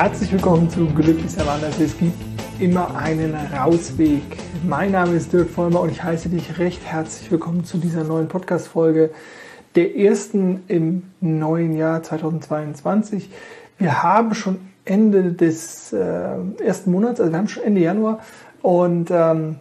Herzlich willkommen zu Glücklich anders. Es gibt immer einen Rausweg. Mein Name ist Dirk Vollmer und ich heiße dich recht herzlich willkommen zu dieser neuen Podcast-Folge, der ersten im neuen Jahr 2022. Wir haben schon Ende des äh, ersten Monats, also wir haben schon Ende Januar und ähm,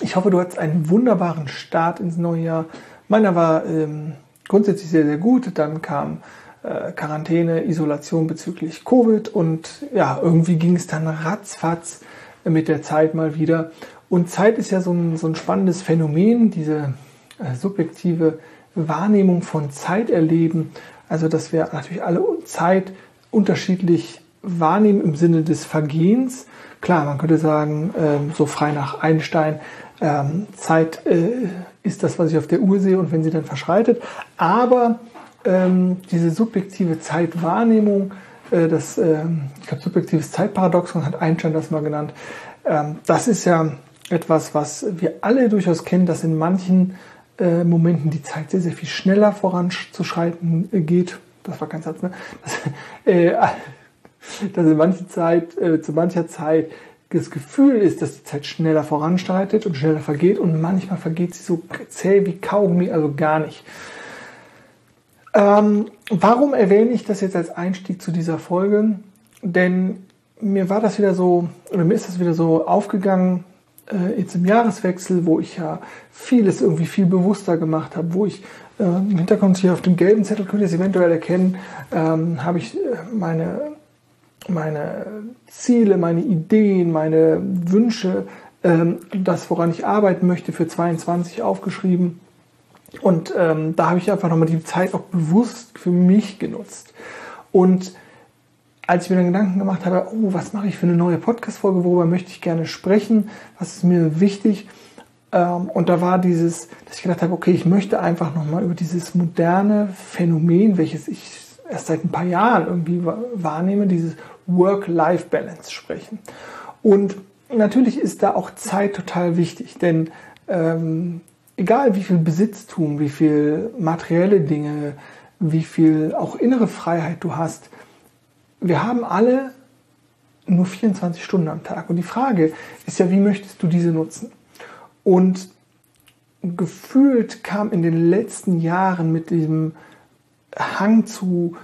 ich hoffe, du hattest einen wunderbaren Start ins neue Jahr. Meiner war ähm, grundsätzlich sehr, sehr gut. Dann kam äh, Quarantäne, Isolation bezüglich Covid und ja, irgendwie ging es dann ratzfatz mit der Zeit mal wieder. Und Zeit ist ja so ein, so ein spannendes Phänomen, diese äh, subjektive Wahrnehmung von Zeit erleben. Also, dass wir natürlich alle Zeit unterschiedlich wahrnehmen im Sinne des Vergehens. Klar, man könnte sagen, ähm, so frei nach Einstein, ähm, Zeit äh, ist das, was ich auf der Uhr sehe und wenn sie dann verschreitet. Aber ähm, diese subjektive Zeitwahrnehmung, äh, das, äh, ich glaube, subjektives Zeitparadoxon hat Einstein das mal genannt. Ähm, das ist ja etwas, was wir alle durchaus kennen, dass in manchen äh, Momenten die Zeit sehr, sehr viel schneller voranzuschreiten äh, geht. Das war kein Satz, ne? Das, äh, dass in mancher Zeit, äh, zu mancher Zeit das Gefühl ist, dass die Zeit schneller voranschreitet und schneller vergeht und manchmal vergeht sie so zäh wie Kaugummi, also gar nicht. Ähm, warum erwähne ich das jetzt als Einstieg zu dieser Folge? Denn mir war das wieder so, oder mir ist das wieder so aufgegangen, äh, jetzt im Jahreswechsel, wo ich ja vieles irgendwie viel bewusster gemacht habe, wo ich äh, im Hintergrund hier auf dem gelben Zettel, könnt ihr es eventuell erkennen, ähm, habe ich äh, meine, meine Ziele, meine Ideen, meine Wünsche, ähm, das, woran ich arbeiten möchte für 22 aufgeschrieben. Und ähm, da habe ich einfach nochmal die Zeit auch bewusst für mich genutzt. Und als ich mir dann Gedanken gemacht habe, oh, was mache ich für eine neue Podcast-Folge, worüber möchte ich gerne sprechen, was ist mir wichtig, ähm, und da war dieses, dass ich gedacht habe, okay, ich möchte einfach nochmal über dieses moderne Phänomen, welches ich erst seit ein paar Jahren irgendwie wahrnehme, dieses Work-Life-Balance sprechen. Und natürlich ist da auch Zeit total wichtig, denn ähm, egal wie viel Besitztum, wie viel materielle Dinge, wie viel auch innere Freiheit du hast, wir haben alle nur 24 Stunden am Tag. Und die Frage ist ja, wie möchtest du diese nutzen? Und gefühlt kam in den letzten Jahren mit diesem Hang zu,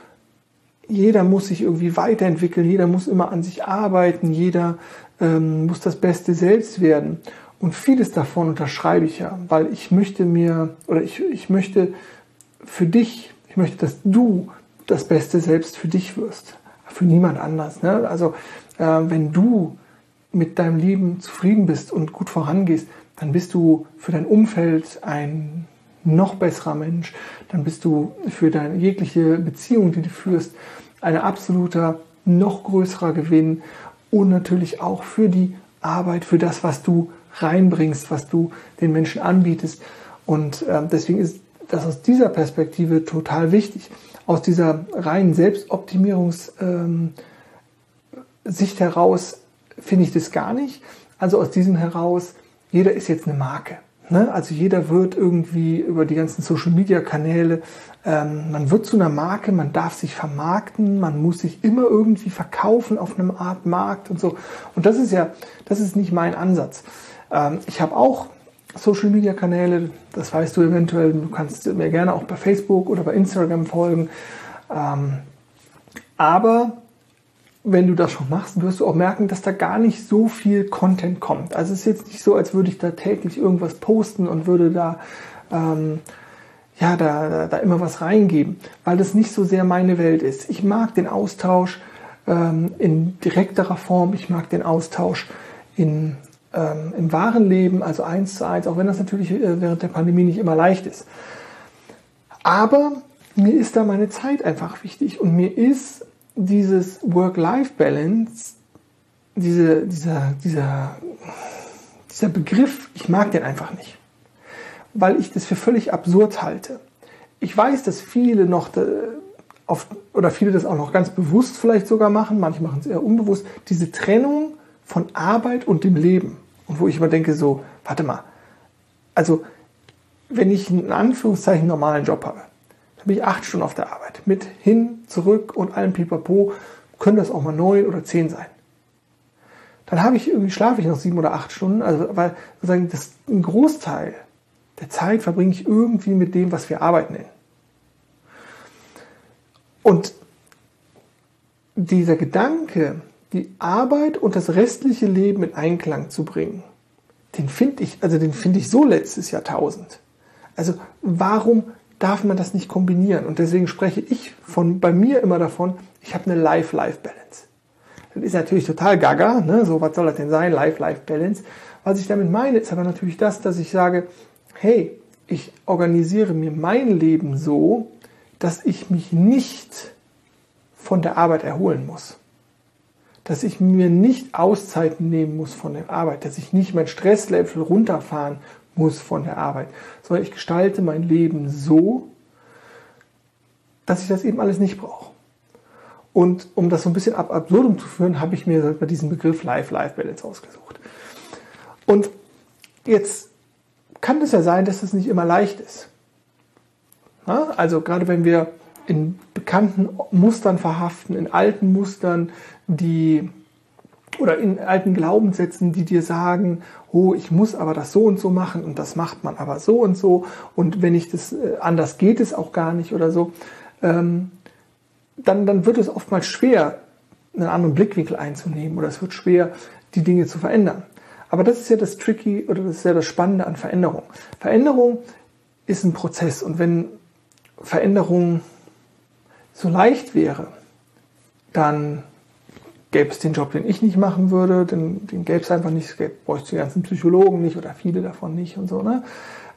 jeder muss sich irgendwie weiterentwickeln, jeder muss immer an sich arbeiten, jeder ähm, muss das Beste selbst werden. Und vieles davon unterschreibe ich ja, weil ich möchte mir, oder ich, ich möchte für dich, ich möchte, dass du das Beste selbst für dich wirst. Für niemand anders. Ne? Also, äh, wenn du mit deinem Leben zufrieden bist und gut vorangehst, dann bist du für dein Umfeld ein noch besserer Mensch. Dann bist du für deine jegliche Beziehung, die du führst, ein absoluter, noch größerer Gewinn. Und natürlich auch für die Arbeit, für das, was du reinbringst, was du den Menschen anbietest. Und äh, deswegen ist das aus dieser Perspektive total wichtig. Aus dieser reinen Selbstoptimierungssicht ähm, heraus finde ich das gar nicht. Also aus diesem heraus, jeder ist jetzt eine Marke. Ne? Also jeder wird irgendwie über die ganzen Social-Media-Kanäle, ähm, man wird zu einer Marke, man darf sich vermarkten, man muss sich immer irgendwie verkaufen auf einem Art Markt und so. Und das ist ja, das ist nicht mein Ansatz. Ähm, ich habe auch Social Media Kanäle, das weißt du eventuell, du kannst mir gerne auch bei Facebook oder bei Instagram folgen. Ähm, aber wenn du das schon machst, wirst du auch merken, dass da gar nicht so viel Content kommt. Also es ist jetzt nicht so, als würde ich da täglich irgendwas posten und würde da ähm, ja da, da, immer was reingeben, weil das nicht so sehr meine Welt ist. Ich mag den Austausch ähm, in direkterer Form, ich mag den Austausch in ähm, im wahren Leben, also eins zu eins, auch wenn das natürlich äh, während der Pandemie nicht immer leicht ist. Aber mir ist da meine Zeit einfach wichtig und mir ist dieses Work-Life-Balance, diese, dieser, dieser, dieser Begriff, ich mag den einfach nicht, weil ich das für völlig absurd halte. Ich weiß, dass viele noch auf, oder viele das auch noch ganz bewusst vielleicht sogar machen, manche machen es eher unbewusst, diese Trennung von Arbeit und dem Leben. Und wo ich immer denke, so, warte mal, also wenn ich einen Anführungszeichen normalen Job habe, dann bin ich acht Stunden auf der Arbeit. Mit hin, zurück und allem Pipapo. können das auch mal neun oder zehn sein. Dann habe ich irgendwie schlafe ich noch sieben oder acht Stunden, also weil sozusagen das ein Großteil der Zeit verbringe ich irgendwie mit dem, was wir Arbeit nennen. Und dieser Gedanke, die Arbeit und das restliche Leben in Einklang zu bringen, den finde ich, also den finde ich so letztes Jahrtausend. Also warum darf man das nicht kombinieren? Und deswegen spreche ich von bei mir immer davon, ich habe eine Life-Life-Balance. Das ist natürlich total gaga, ne? so was soll das denn sein, Life-Life-Balance. Was ich damit meine, ist aber natürlich das, dass ich sage, hey, ich organisiere mir mein Leben so, dass ich mich nicht von der Arbeit erholen muss. Dass ich mir nicht Auszeiten nehmen muss von der Arbeit, dass ich nicht mein Stresslevel runterfahren muss von der Arbeit, sondern ich gestalte mein Leben so, dass ich das eben alles nicht brauche. Und um das so ein bisschen ab absurdum zu führen, habe ich mir diesen Begriff Life-Life-Balance ausgesucht. Und jetzt kann es ja sein, dass es nicht immer leicht ist. Ja, also gerade wenn wir in bekannten Mustern verhaften, in alten Mustern, die oder in alten Glaubenssätzen, die dir sagen, oh, ich muss aber das so und so machen und das macht man aber so und so und wenn ich das äh, anders geht es auch gar nicht oder so, ähm, dann, dann wird es oftmals schwer, einen anderen Blickwinkel einzunehmen oder es wird schwer, die Dinge zu verändern. Aber das ist ja das Tricky oder das ist ja das Spannende an Veränderung. Veränderung ist ein Prozess und wenn Veränderung so leicht wäre, dann gäbe es den Job, den ich nicht machen würde, den, den gäbe es einfach nicht, es bräuchte die ganzen Psychologen nicht oder viele davon nicht und so. Ne?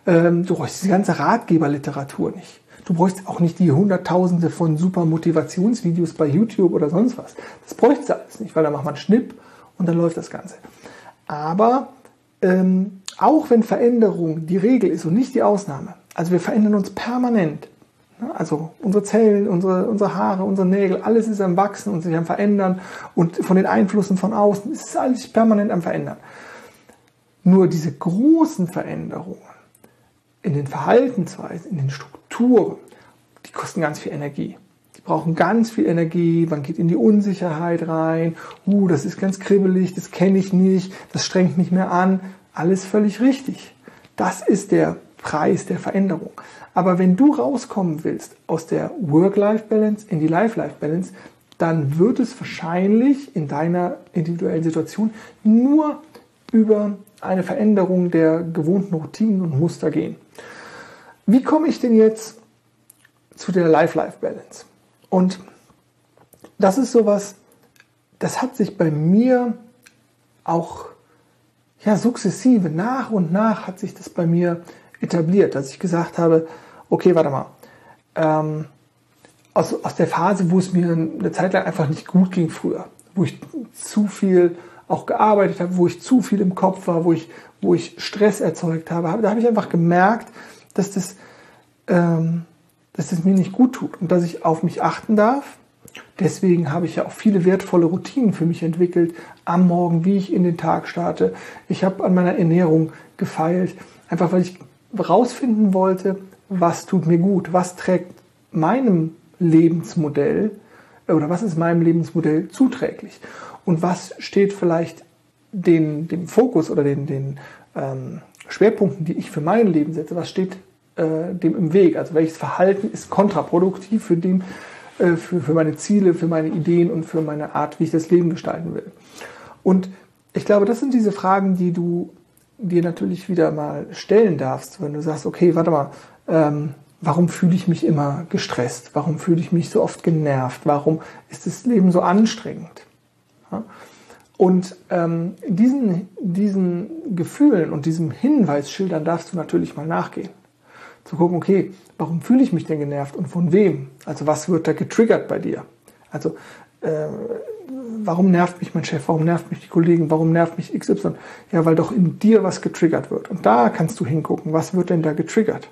Ähm, du bräuchst die ganze Ratgeberliteratur nicht. Du bräuchst auch nicht die Hunderttausende von super Motivationsvideos bei YouTube oder sonst was. Das bräuchte es alles nicht, weil da macht man Schnipp und dann läuft das Ganze. Aber ähm, auch wenn Veränderung die Regel ist und nicht die Ausnahme, also wir verändern uns permanent. Ne? Also unsere Zellen, unsere, unsere Haare, unsere Nägel, alles ist am Wachsen und sich am Verändern und von den Einflüssen von außen ist alles permanent am Verändern. Nur diese großen Veränderungen in den Verhaltensweisen, in den Strukturen, die kosten ganz viel Energie brauchen ganz viel Energie, man geht in die Unsicherheit rein, uh, das ist ganz kribbelig, das kenne ich nicht, das strengt mich mehr an, alles völlig richtig. Das ist der Preis der Veränderung. Aber wenn du rauskommen willst aus der Work-Life-Balance in die Life-Life-Balance, dann wird es wahrscheinlich in deiner individuellen Situation nur über eine Veränderung der gewohnten Routinen und Muster gehen. Wie komme ich denn jetzt zu der Life-Life-Balance? Und das ist sowas, das hat sich bei mir auch ja, sukzessive, nach und nach hat sich das bei mir etabliert, dass ich gesagt habe, okay, warte mal, ähm, aus, aus der Phase, wo es mir eine Zeit lang einfach nicht gut ging früher, wo ich zu viel auch gearbeitet habe, wo ich zu viel im Kopf war, wo ich, wo ich Stress erzeugt habe, da habe ich einfach gemerkt, dass das ähm, dass es mir nicht gut tut und dass ich auf mich achten darf. Deswegen habe ich ja auch viele wertvolle Routinen für mich entwickelt am Morgen, wie ich in den Tag starte. Ich habe an meiner Ernährung gefeilt, einfach weil ich herausfinden wollte, was tut mir gut, was trägt meinem Lebensmodell oder was ist meinem Lebensmodell zuträglich und was steht vielleicht den, dem Fokus oder den, den ähm, Schwerpunkten, die ich für mein Leben setze, was steht äh, dem im Weg? Also welches Verhalten ist kontraproduktiv für, dem, äh, für, für meine Ziele, für meine Ideen und für meine Art, wie ich das Leben gestalten will? Und ich glaube, das sind diese Fragen, die du dir natürlich wieder mal stellen darfst, wenn du sagst, okay, warte mal, ähm, warum fühle ich mich immer gestresst? Warum fühle ich mich so oft genervt? Warum ist das Leben so anstrengend? Ja? Und ähm, diesen, diesen Gefühlen und diesem Hinweisschildern darfst du natürlich mal nachgehen zu gucken, okay, warum fühle ich mich denn genervt und von wem? Also was wird da getriggert bei dir? Also äh, warum nervt mich mein Chef? Warum nervt mich die Kollegen? Warum nervt mich XY? Ja, weil doch in dir was getriggert wird. Und da kannst du hingucken, was wird denn da getriggert?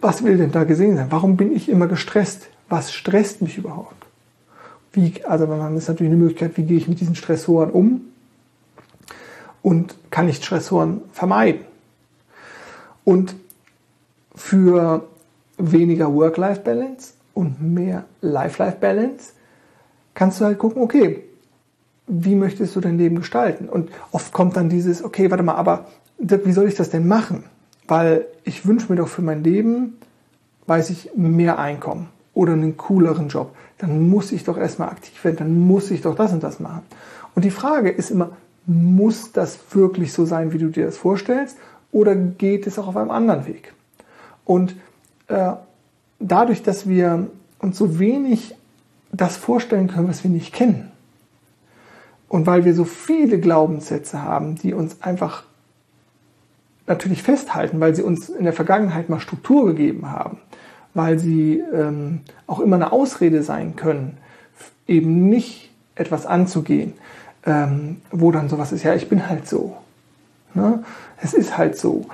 Was will denn da gesehen sein? Warum bin ich immer gestresst? Was stresst mich überhaupt? Wie, also man ist natürlich eine Möglichkeit, wie gehe ich mit diesen Stressoren um? Und kann ich Stressoren vermeiden? Und für weniger Work-Life-Balance und mehr Life-Life-Balance kannst du halt gucken, okay, wie möchtest du dein Leben gestalten? Und oft kommt dann dieses, okay, warte mal, aber wie soll ich das denn machen? Weil ich wünsche mir doch für mein Leben, weiß ich, mehr Einkommen oder einen cooleren Job. Dann muss ich doch erstmal aktiv werden, dann muss ich doch das und das machen. Und die Frage ist immer, muss das wirklich so sein, wie du dir das vorstellst? Oder geht es auch auf einem anderen Weg? Und äh, dadurch, dass wir uns so wenig das vorstellen können, was wir nicht kennen, und weil wir so viele Glaubenssätze haben, die uns einfach natürlich festhalten, weil sie uns in der Vergangenheit mal Struktur gegeben haben, weil sie ähm, auch immer eine Ausrede sein können, eben nicht etwas anzugehen, ähm, wo dann sowas ist, ja, ich bin halt so. Ne? Es ist halt so.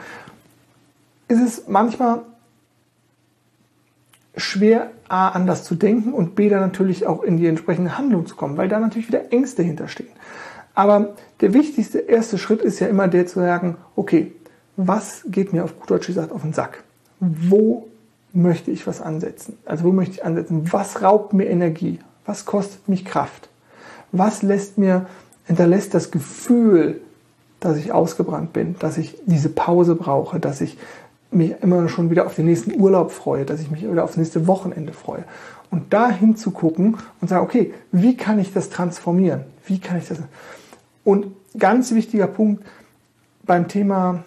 Es ist manchmal schwer, A, anders zu denken und B, dann natürlich auch in die entsprechende Handlung zu kommen, weil da natürlich wieder Ängste hinterstehen. Aber der wichtigste erste Schritt ist ja immer der zu sagen, okay, was geht mir auf gut Deutsch gesagt auf den Sack? Wo möchte ich was ansetzen? Also wo möchte ich ansetzen? Was raubt mir Energie? Was kostet mich Kraft? Was lässt mir, hinterlässt das Gefühl, dass ich ausgebrannt bin, dass ich diese Pause brauche, dass ich mich immer schon wieder auf den nächsten Urlaub freue, dass ich mich wieder aufs nächste Wochenende freue. Und da hinzugucken und sagen, okay, wie kann ich das transformieren? Wie kann ich das? Und ganz wichtiger Punkt beim Thema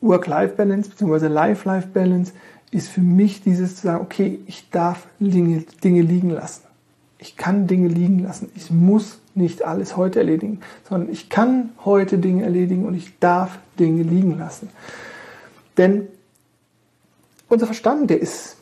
Work-Life-Balance bzw. Life-Life-Balance ist für mich dieses zu sagen, okay, ich darf Dinge, Dinge liegen lassen. Ich kann Dinge liegen lassen. Ich muss nicht alles heute erledigen, sondern ich kann heute Dinge erledigen und ich darf Dinge liegen lassen. Denn unser Verstand, der ist,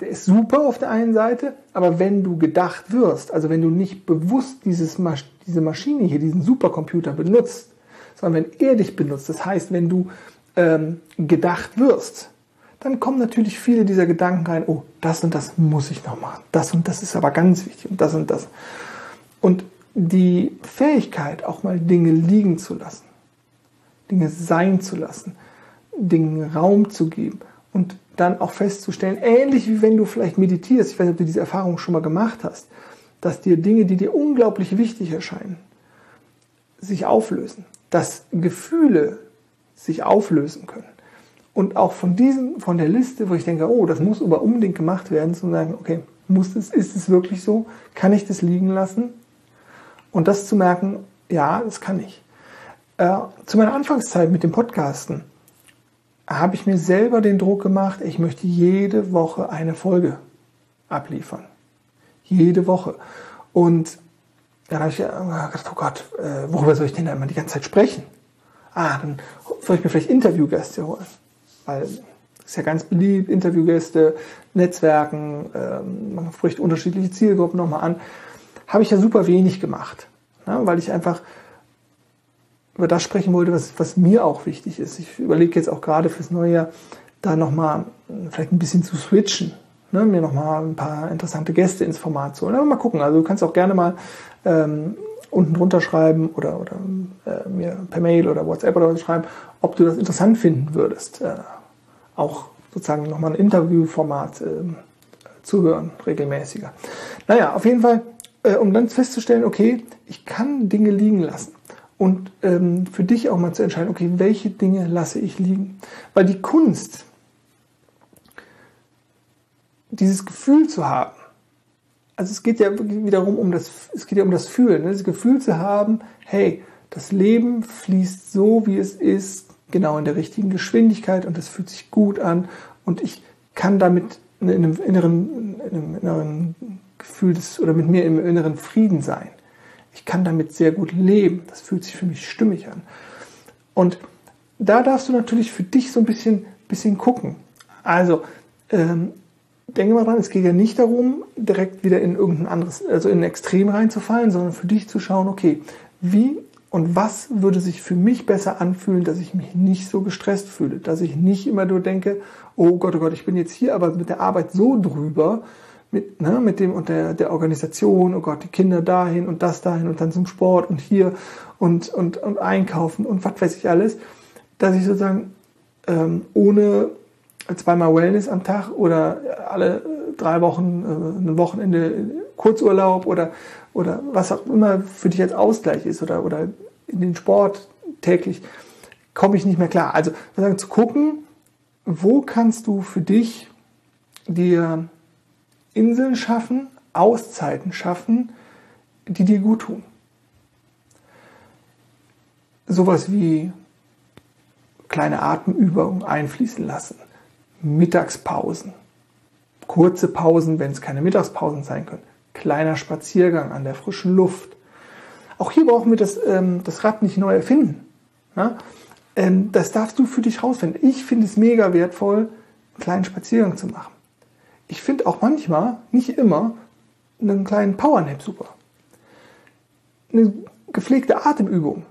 der ist super auf der einen Seite, aber wenn du gedacht wirst, also wenn du nicht bewusst dieses, diese Maschine hier, diesen Supercomputer benutzt, sondern wenn er dich benutzt, das heißt, wenn du ähm, gedacht wirst, dann kommen natürlich viele dieser Gedanken rein, oh, das und das muss ich noch machen, das und das ist aber ganz wichtig und das und das. Und die Fähigkeit, auch mal Dinge liegen zu lassen, Dinge sein zu lassen, Dingen Raum zu geben und dann auch festzustellen, ähnlich wie wenn du vielleicht meditierst, ich weiß nicht, ob du diese Erfahrung schon mal gemacht hast, dass dir Dinge, die dir unglaublich wichtig erscheinen, sich auflösen dass Gefühle sich auflösen können. Und auch von diesem, von der Liste, wo ich denke, oh, das muss aber unbedingt gemacht werden, zu sagen, okay, muss es, ist es wirklich so? Kann ich das liegen lassen? Und das zu merken, ja, das kann ich. Äh, zu meiner Anfangszeit mit dem Podcasten habe ich mir selber den Druck gemacht, ich möchte jede Woche eine Folge abliefern. Jede Woche. Und dann habe ich gedacht, oh Gott, äh, worüber soll ich denn da immer die ganze Zeit sprechen? Ah, dann soll ich mir vielleicht Interviewgäste holen. Weil es ist ja ganz beliebt, Interviewgäste, Netzwerken, ähm, man spricht unterschiedliche Zielgruppen nochmal an. Habe ich ja super wenig gemacht, ne? weil ich einfach über das sprechen wollte, was, was mir auch wichtig ist. Ich überlege jetzt auch gerade fürs neue Jahr, da nochmal vielleicht ein bisschen zu switchen ne, mir nochmal ein paar interessante Gäste ins Format zu holen. Aber mal gucken, also du kannst auch gerne mal ähm, unten drunter schreiben oder, oder äh, mir per Mail oder WhatsApp oder was schreiben, ob du das interessant finden würdest. Äh, auch sozusagen nochmal ein Interviewformat äh, zu hören, regelmäßiger. Naja, auf jeden Fall, äh, um dann festzustellen, okay, ich kann Dinge liegen lassen. Und ähm, für dich auch mal zu entscheiden, okay, welche Dinge lasse ich liegen. Weil die Kunst dieses Gefühl zu haben. Also es geht ja wiederum um das, es geht ja um das Fühlen, ne? das Gefühl zu haben, hey, das Leben fließt so, wie es ist, genau in der richtigen Geschwindigkeit und das fühlt sich gut an und ich kann damit in einem inneren, in einem inneren Gefühl des, oder mit mir im inneren Frieden sein. Ich kann damit sehr gut leben. Das fühlt sich für mich stimmig an. Und da darfst du natürlich für dich so ein bisschen, bisschen gucken. Also, ähm, denke mal dran, es geht ja nicht darum, direkt wieder in irgendein anderes, also in ein Extrem reinzufallen, sondern für dich zu schauen, okay, wie und was würde sich für mich besser anfühlen, dass ich mich nicht so gestresst fühle, dass ich nicht immer nur denke, oh Gott, oh Gott, ich bin jetzt hier aber mit der Arbeit so drüber, mit, ne, mit dem und der, der Organisation, oh Gott, die Kinder dahin und das dahin und dann zum Sport und hier und, und, und einkaufen und was weiß ich alles, dass ich sozusagen ähm, ohne zweimal Wellness am Tag oder alle drei Wochen, äh, ein Wochenende Kurzurlaub oder, oder was auch immer für dich als Ausgleich ist oder, oder in den Sport täglich, komme ich nicht mehr klar. Also sagen, zu gucken, wo kannst du für dich dir Inseln schaffen, Auszeiten schaffen, die dir gut tun. Sowas wie kleine Atemübungen einfließen lassen, Mittagspausen, kurze Pausen, wenn es keine Mittagspausen sein können, kleiner Spaziergang an der frischen Luft. Auch hier brauchen wir das, ähm, das Rad nicht neu erfinden. Ja? Ähm, das darfst du für dich rausfinden. Ich finde es mega wertvoll, einen kleinen Spaziergang zu machen. Ich finde auch manchmal, nicht immer, einen kleinen Powernap super. Eine gepflegte Atemübung.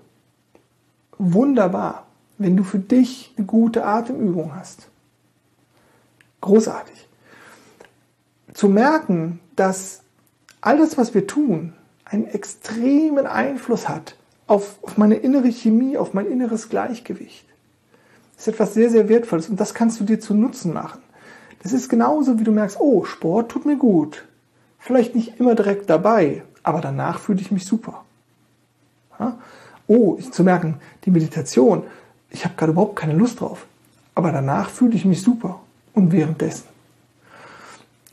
Wunderbar, wenn du für dich eine gute Atemübung hast. Großartig zu merken, dass alles, was wir tun, einen extremen Einfluss hat auf, auf meine innere Chemie, auf mein inneres Gleichgewicht. Ist etwas sehr, sehr Wertvolles und das kannst du dir zu Nutzen machen. Das ist genauso, wie du merkst, oh, Sport tut mir gut. Vielleicht nicht immer direkt dabei, aber danach fühle ich mich super. Ja? Oh, zu merken, die Meditation, ich habe gerade überhaupt keine Lust drauf, aber danach fühle ich mich super und währenddessen.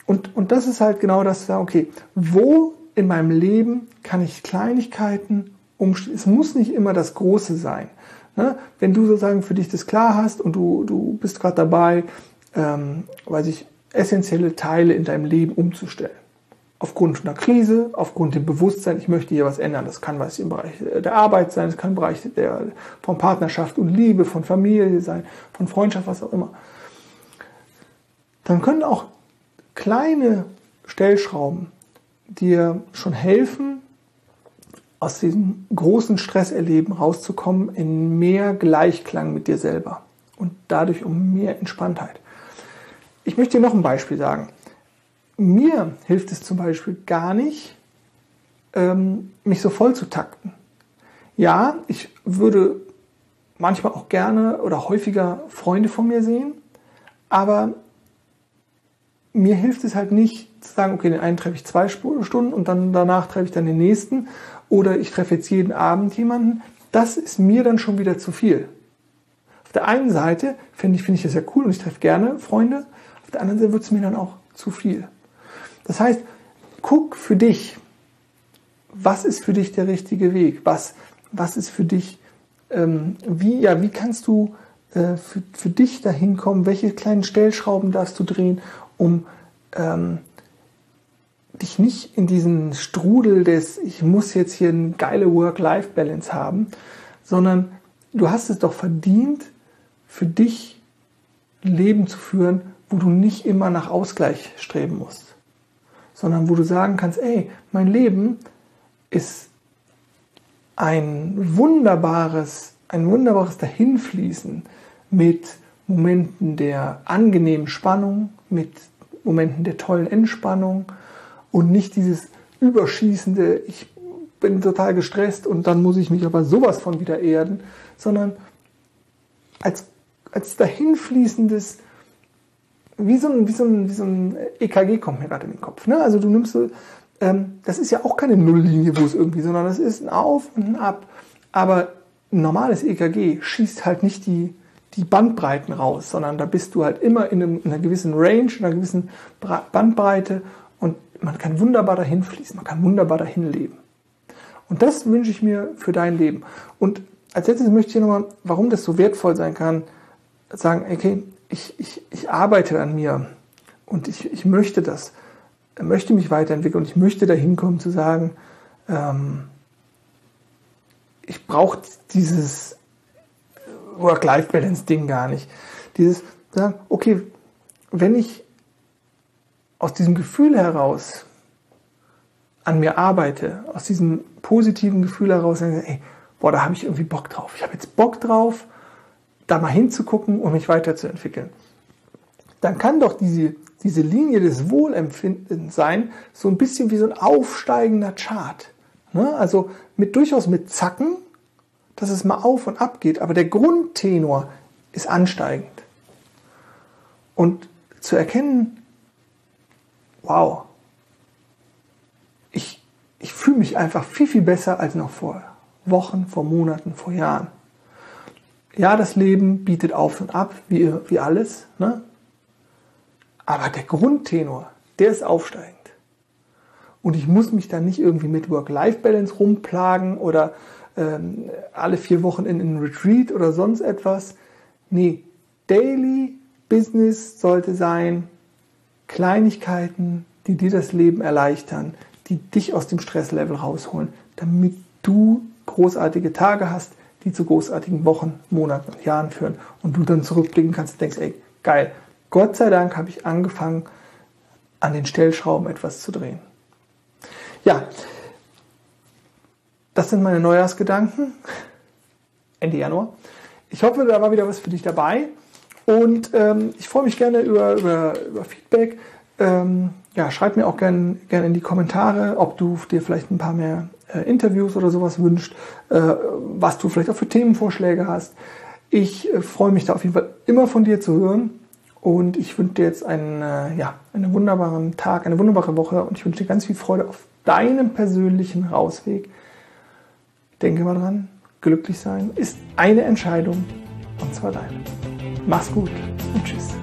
Und, und das ist halt genau das, okay, wo in meinem Leben kann ich Kleinigkeiten umstellen? Es muss nicht immer das Große sein. Ne? Wenn du sozusagen für dich das klar hast und du, du bist gerade dabei, ähm, weiß ich, essentielle Teile in deinem Leben umzustellen. Aufgrund einer Krise, aufgrund dem Bewusstsein, ich möchte hier was ändern. Das kann was im Bereich der Arbeit sein, das kann im Bereich der, von Partnerschaft und Liebe, von Familie sein, von Freundschaft, was auch immer. Dann können auch kleine Stellschrauben dir schon helfen, aus diesem großen Stresserleben rauszukommen in mehr Gleichklang mit dir selber und dadurch um mehr Entspanntheit. Ich möchte dir noch ein Beispiel sagen. Mir hilft es zum Beispiel gar nicht, ähm, mich so voll zu takten. Ja, ich würde manchmal auch gerne oder häufiger Freunde von mir sehen, aber mir hilft es halt nicht zu sagen, okay, den einen treffe ich zwei Stunden und dann danach treffe ich dann den nächsten oder ich treffe jetzt jeden Abend jemanden. Das ist mir dann schon wieder zu viel. Auf der einen Seite finde ich, finde ich das ja cool und ich treffe gerne Freunde. Auf der anderen Seite wird es mir dann auch zu viel. Das heißt, guck für dich, was ist für dich der richtige Weg? Was, was ist für dich, ähm, wie, ja, wie kannst du äh, für, für dich dahin kommen? Welche kleinen Stellschrauben darfst du drehen, um ähm, dich nicht in diesen Strudel des, ich muss jetzt hier eine geile Work-Life-Balance haben, sondern du hast es doch verdient, für dich ein Leben zu führen, wo du nicht immer nach Ausgleich streben musst, sondern wo du sagen kannst, ey, mein Leben ist ein wunderbares, ein wunderbares Dahinfließen mit Momenten der angenehmen Spannung, mit Momenten der tollen Entspannung und nicht dieses überschießende, ich bin total gestresst und dann muss ich mich aber sowas von wieder erden, sondern als, als dahinfließendes, wie so ein, wie so ein, wie so ein EKG kommt mir gerade in den Kopf. Ne? Also du nimmst so, ähm, das ist ja auch keine Nulllinie, wo es irgendwie, sondern das ist ein Auf und ein Ab. Aber ein normales EKG schießt halt nicht die, die Bandbreiten raus, sondern da bist du halt immer in, einem, in einer gewissen Range, in einer gewissen Bandbreite und man kann wunderbar dahin fließen, man kann wunderbar dahin leben. Und das wünsche ich mir für dein Leben. Und als letztes möchte ich nochmal, warum das so wertvoll sein kann, sagen, okay, ich, ich, ich arbeite an mir und ich, ich möchte das, möchte mich weiterentwickeln und ich möchte dahin kommen zu sagen, ähm, ich brauche dieses Work-Life-Balance-Ding gar nicht. Dieses sagen, okay, wenn ich aus diesem Gefühl heraus an mir arbeite, aus diesem positiven Gefühl heraus, ey, boah, da habe ich irgendwie Bock drauf. Ich habe jetzt Bock drauf, da mal hinzugucken und mich weiterzuentwickeln. Dann kann doch diese, diese Linie des Wohlempfindens sein, so ein bisschen wie so ein aufsteigender Chart. Ne? Also mit durchaus mit Zacken, dass es mal auf und ab geht, aber der Grundtenor ist ansteigend. Und zu erkennen, wow, ich, ich fühle mich einfach viel, viel besser als noch vor Wochen, vor Monaten, vor Jahren. Ja, das Leben bietet auf und ab, wie, wie alles, ne? aber der Grundtenor, der ist aufsteigend. Und ich muss mich dann nicht irgendwie mit Work-Life-Balance rumplagen oder ähm, alle vier Wochen in einen Retreat oder sonst etwas. Nee, Daily Business sollte sein, Kleinigkeiten, die dir das Leben erleichtern, die dich aus dem Stresslevel rausholen, damit du großartige Tage hast, die zu großartigen Wochen, Monaten und Jahren führen und du dann zurückblicken kannst und denkst, ey, geil, Gott sei Dank habe ich angefangen, an den Stellschrauben etwas zu drehen. Ja, das sind meine Neujahrsgedanken. Ende Januar. Ich hoffe, da war wieder was für dich dabei. Und ähm, ich freue mich gerne über, über, über Feedback. Ähm, ja, schreib mir auch gerne gern in die Kommentare, ob du dir vielleicht ein paar mehr äh, Interviews oder sowas wünscht, äh, was du vielleicht auch für Themenvorschläge hast. Ich äh, freue mich da auf jeden Fall immer von dir zu hören. Und ich wünsche dir jetzt einen, äh, ja, einen wunderbaren Tag, eine wunderbare Woche und ich wünsche dir ganz viel Freude auf deinem persönlichen Rausweg. Denke mal dran, glücklich sein ist eine Entscheidung und zwar deine. Mach's gut und tschüss.